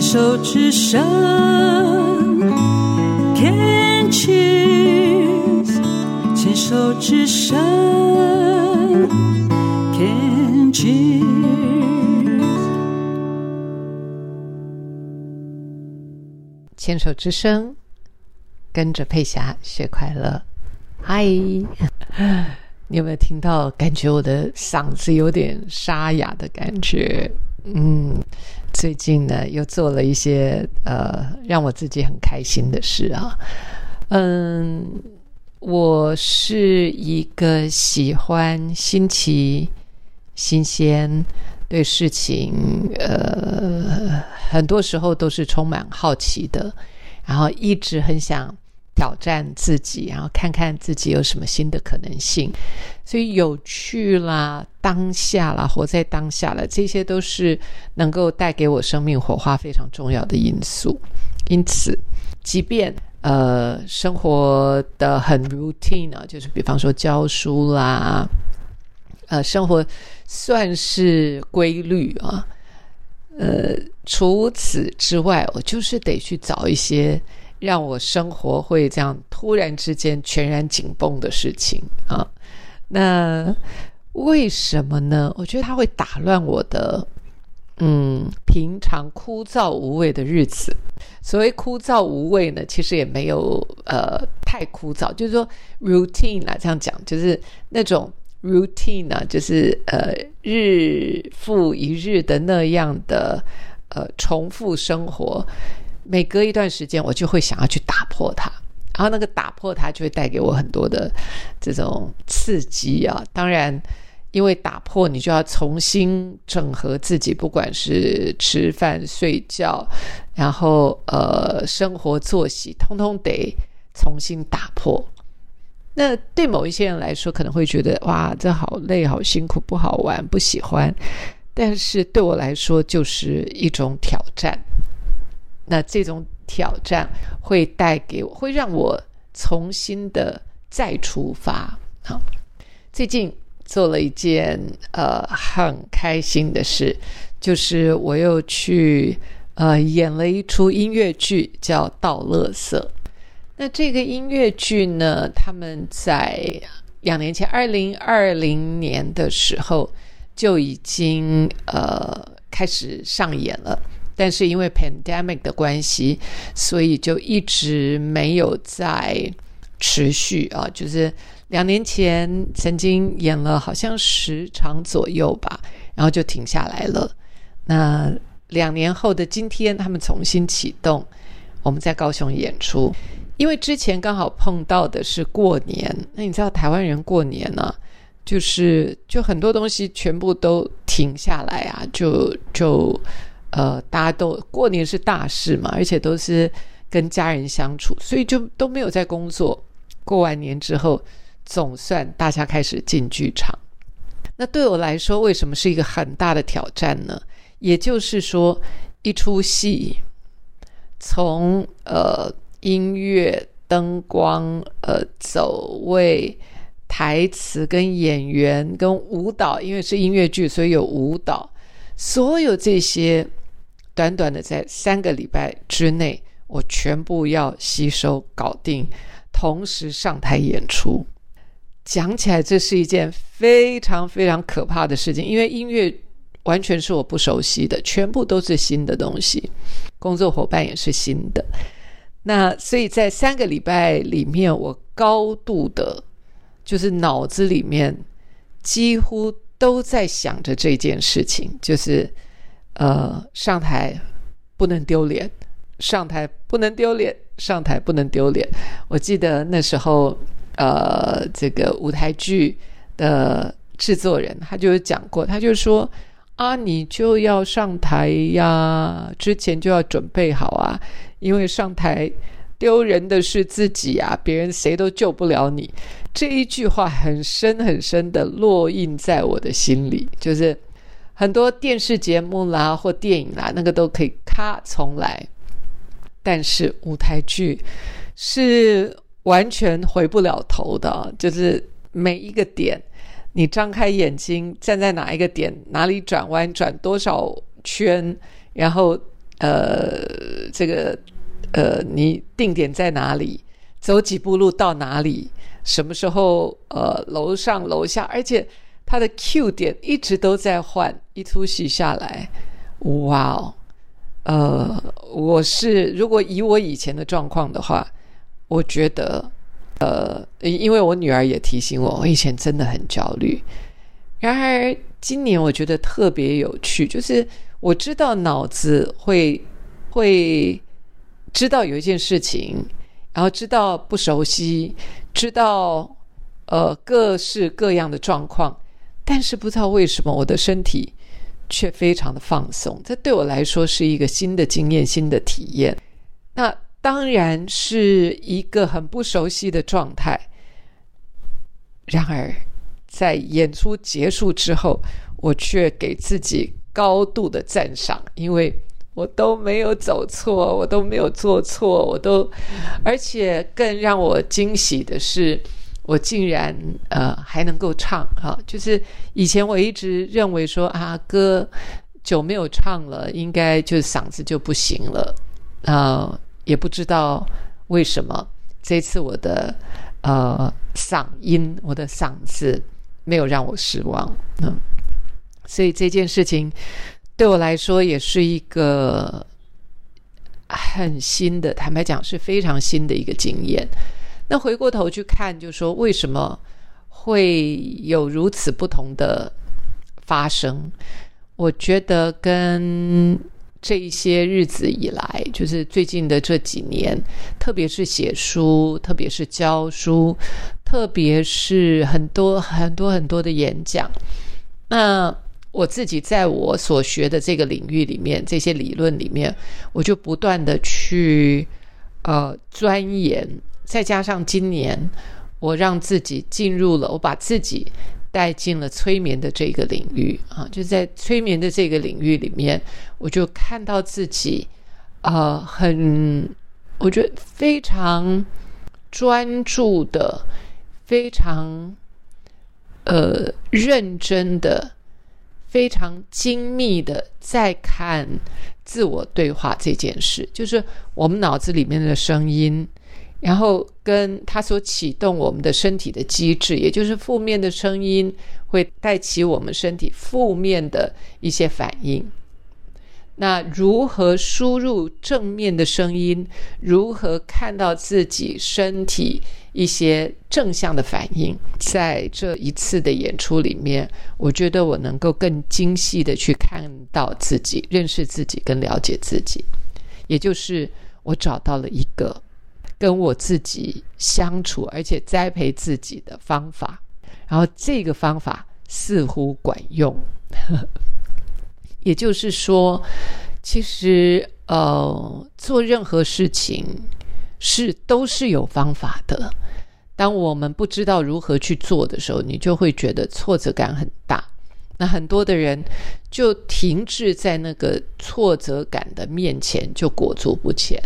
牵手之声，Can cheer 牵手之声，Can cheer。牵手之声，跟着佩霞学快乐。嗨，你有没有听到？感觉我的嗓子有点沙哑的感觉。嗯，最近呢又做了一些呃让我自己很开心的事啊。嗯，我是一个喜欢新奇、新鲜，对事情呃很多时候都是充满好奇的，然后一直很想。挑战自己，然后看看自己有什么新的可能性，所以有趣啦，当下啦，活在当下了，这些都是能够带给我生命火花非常重要的因素。因此，即便呃生活的很 routine 啊，就是比方说教书啦，呃，生活算是规律啊，呃，除此之外，我就是得去找一些。让我生活会这样突然之间全然紧绷的事情啊，那为什么呢？我觉得它会打乱我的嗯平常枯燥无味的日子。所谓枯燥无味呢，其实也没有呃太枯燥，就是说 routine 啊，这样讲就是那种 routine 啊，就是呃日复一日的那样的呃重复生活。每隔一段时间，我就会想要去打破它，然后那个打破它就会带给我很多的这种刺激啊。当然，因为打破你就要重新整合自己，不管是吃饭、睡觉，然后呃生活作息，通通得重新打破。那对某一些人来说，可能会觉得哇，这好累、好辛苦、不好玩、不喜欢。但是对我来说，就是一种挑战。那这种挑战会带给我，会让我重新的再出发。好，最近做了一件呃很开心的事，就是我又去呃演了一出音乐剧，叫《倒乐色》。那这个音乐剧呢，他们在两年前，二零二零年的时候就已经呃开始上演了。但是因为 pandemic 的关系，所以就一直没有在持续啊。就是两年前曾经演了好像十场左右吧，然后就停下来了。那两年后的今天，他们重新启动，我们在高雄演出。因为之前刚好碰到的是过年，那你知道台湾人过年呢，就是就很多东西全部都停下来啊，就就。呃，大家都过年是大事嘛，而且都是跟家人相处，所以就都没有在工作。过完年之后，总算大家开始进剧场。那对我来说，为什么是一个很大的挑战呢？也就是说，一出戏从呃音乐、灯光、呃走位、台词、跟演员、跟舞蹈，因为是音乐剧，所以有舞蹈，所有这些。短短的在三个礼拜之内，我全部要吸收搞定，同时上台演出。讲起来，这是一件非常非常可怕的事情，因为音乐完全是我不熟悉的，全部都是新的东西，工作伙伴也是新的。那所以在三个礼拜里面，我高度的，就是脑子里面几乎都在想着这件事情，就是。呃，上台不能丢脸，上台不能丢脸，上台不能丢脸。我记得那时候，呃，这个舞台剧的制作人他就有讲过，他就说啊，你就要上台呀，之前就要准备好啊，因为上台丢人的是自己啊，别人谁都救不了你。这一句话很深很深的烙印在我的心里，就是。很多电视节目啦，或电影啦，那个都可以咔重来，但是舞台剧是完全回不了头的。就是每一个点，你张开眼睛站在哪一个点，哪里转弯转多少圈，然后呃，这个呃，你定点在哪里，走几步路到哪里，什么时候呃，楼上楼下，而且它的 Q 点一直都在换，一出戏下来，哇哦，呃，我是如果以我以前的状况的话，我觉得。呃，因为我女儿也提醒我，我以前真的很焦虑。然而今年我觉得特别有趣，就是我知道脑子会会知道有一件事情，然后知道不熟悉，知道呃各式各样的状况，但是不知道为什么我的身体却非常的放松。这对我来说是一个新的经验、新的体验。那。当然是一个很不熟悉的状态。然而，在演出结束之后，我却给自己高度的赞赏，因为我都没有走错，我都没有做错，我都，而且更让我惊喜的是，我竟然呃还能够唱哈！就是以前我一直认为说啊，歌久没有唱了，应该就嗓子就不行了啊。也不知道为什么这次我的呃嗓音，我的嗓子没有让我失望，嗯，所以这件事情对我来说也是一个很新的，坦白讲是非常新的一个经验。那回过头去看，就说为什么会有如此不同的发生？我觉得跟。这一些日子以来，就是最近的这几年，特别是写书，特别是教书，特别是很多很多很多的演讲。那我自己在我所学的这个领域里面，这些理论里面，我就不断的去呃钻研。再加上今年，我让自己进入了，我把自己。带进了催眠的这个领域啊，就在催眠的这个领域里面，我就看到自己，呃，很，我觉得非常专注的，非常呃认真的，非常精密的在看自我对话这件事，就是我们脑子里面的声音。然后跟它所启动我们的身体的机制，也就是负面的声音会带起我们身体负面的一些反应。那如何输入正面的声音？如何看到自己身体一些正向的反应？在这一次的演出里面，我觉得我能够更精细的去看到自己、认识自己、跟了解自己。也就是我找到了一个。跟我自己相处，而且栽培自己的方法，然后这个方法似乎管用。也就是说，其实呃，做任何事情是都是有方法的。当我们不知道如何去做的时候，你就会觉得挫折感很大。那很多的人就停滞在那个挫折感的面前，就裹足不前。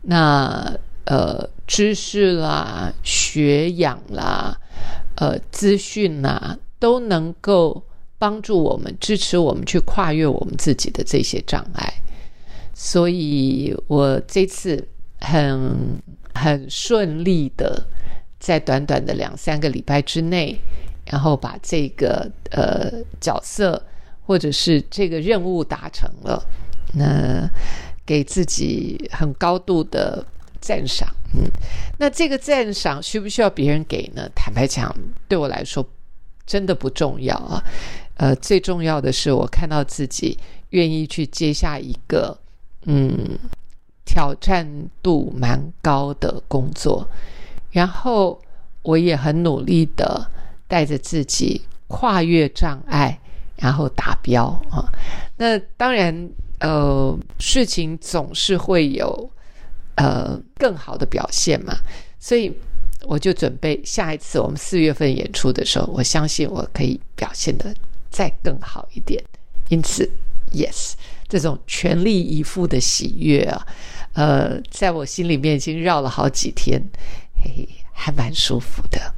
那呃，知识啦、学养啦、呃，资讯啦，都能够帮助我们、支持我们去跨越我们自己的这些障碍。所以我这次很很顺利的，在短短的两三个礼拜之内，然后把这个呃角色或者是这个任务达成了，那给自己很高度的。赞赏，嗯，那这个赞赏需不需要别人给呢？坦白讲，对我来说真的不重要啊。呃，最重要的是我看到自己愿意去接下一个嗯挑战度蛮高的工作，然后我也很努力的带着自己跨越障碍，然后达标啊。那当然，呃，事情总是会有。呃，更好的表现嘛，所以我就准备下一次我们四月份演出的时候，我相信我可以表现的再更好一点。因此，yes，这种全力以赴的喜悦啊，呃，在我心里面已经绕了好几天，嘿嘿，还蛮舒服的。